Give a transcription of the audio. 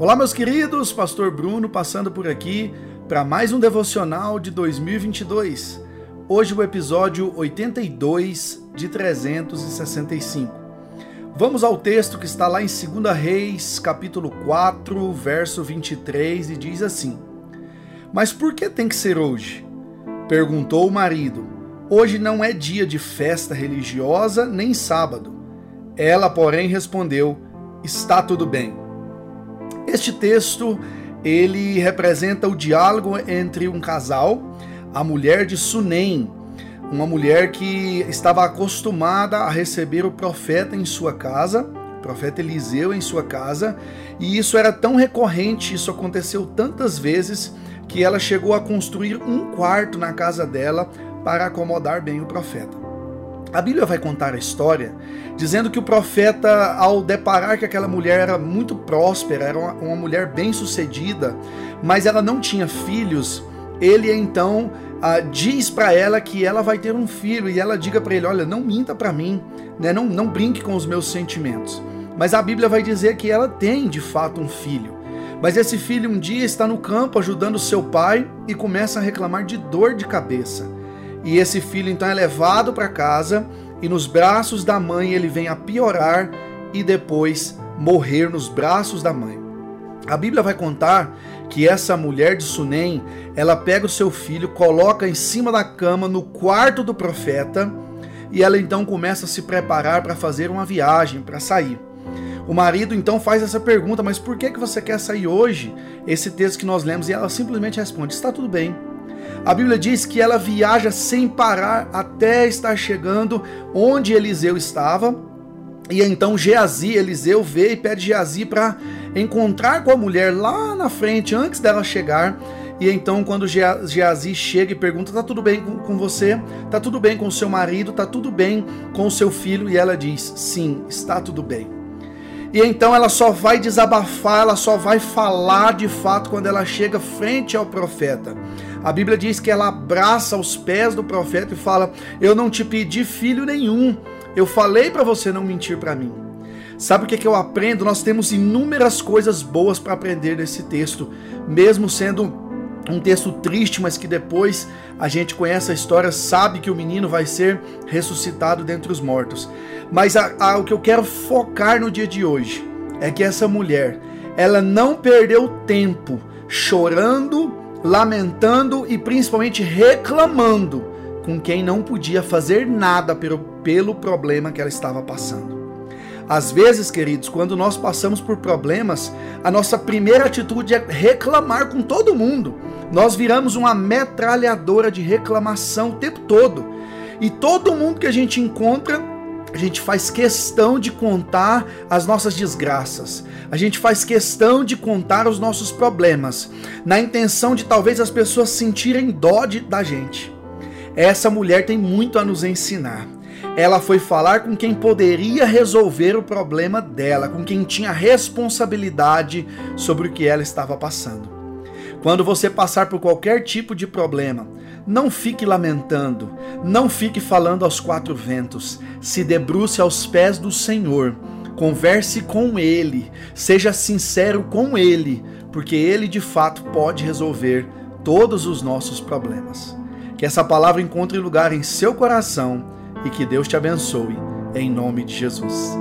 Olá, meus queridos, Pastor Bruno passando por aqui para mais um devocional de 2022. Hoje o episódio 82 de 365. Vamos ao texto que está lá em 2 Reis, capítulo 4, verso 23 e diz assim: Mas por que tem que ser hoje? perguntou o marido. Hoje não é dia de festa religiosa nem sábado. Ela, porém, respondeu: Está tudo bem. Este texto ele representa o diálogo entre um casal, a mulher de Sunem, uma mulher que estava acostumada a receber o profeta em sua casa, o profeta Eliseu em sua casa, e isso era tão recorrente, isso aconteceu tantas vezes que ela chegou a construir um quarto na casa dela para acomodar bem o profeta. A Bíblia vai contar a história dizendo que o profeta, ao deparar que aquela mulher era muito próspera, era uma, uma mulher bem-sucedida, mas ela não tinha filhos, ele então ah, diz para ela que ela vai ter um filho e ela diga para ele: Olha, não minta para mim, né? não, não brinque com os meus sentimentos. Mas a Bíblia vai dizer que ela tem de fato um filho. Mas esse filho um dia está no campo ajudando seu pai e começa a reclamar de dor de cabeça. E esse filho então é levado para casa e nos braços da mãe ele vem a piorar e depois morrer nos braços da mãe. A Bíblia vai contar que essa mulher de Sunem, ela pega o seu filho, coloca em cima da cama no quarto do profeta e ela então começa a se preparar para fazer uma viagem, para sair. O marido então faz essa pergunta: "Mas por que que você quer sair hoje?" Esse texto que nós lemos e ela simplesmente responde: "Está tudo bem. A Bíblia diz que ela viaja sem parar até estar chegando onde Eliseu estava. E então Geazi, Eliseu vê e pede Geazi para encontrar com a mulher lá na frente, antes dela chegar. E então, quando Geazi chega e pergunta: Tá tudo bem com você? Tá tudo bem com seu marido? Tá tudo bem com seu filho? E ela diz: Sim, está tudo bem. E então ela só vai desabafar, ela só vai falar de fato quando ela chega frente ao profeta. A Bíblia diz que ela abraça os pés do profeta e fala: Eu não te pedi filho nenhum, eu falei para você não mentir para mim. Sabe o que, é que eu aprendo? Nós temos inúmeras coisas boas para aprender nesse texto, mesmo sendo um texto triste, mas que depois a gente conhece a história, sabe que o menino vai ser ressuscitado dentre os mortos. Mas a, a, o que eu quero focar no dia de hoje é que essa mulher, ela não perdeu tempo chorando lamentando e principalmente reclamando com quem não podia fazer nada pelo, pelo problema que ela estava passando. Às vezes, queridos, quando nós passamos por problemas, a nossa primeira atitude é reclamar com todo mundo. Nós viramos uma metralhadora de reclamação o tempo todo. E todo mundo que a gente encontra a gente faz questão de contar as nossas desgraças. A gente faz questão de contar os nossos problemas, na intenção de talvez as pessoas sentirem dó de, da gente. Essa mulher tem muito a nos ensinar. Ela foi falar com quem poderia resolver o problema dela, com quem tinha responsabilidade sobre o que ela estava passando. Quando você passar por qualquer tipo de problema, não fique lamentando, não fique falando aos quatro ventos, se debruce aos pés do Senhor, converse com Ele, seja sincero com Ele, porque Ele de fato pode resolver todos os nossos problemas. Que essa palavra encontre lugar em seu coração e que Deus te abençoe, em nome de Jesus.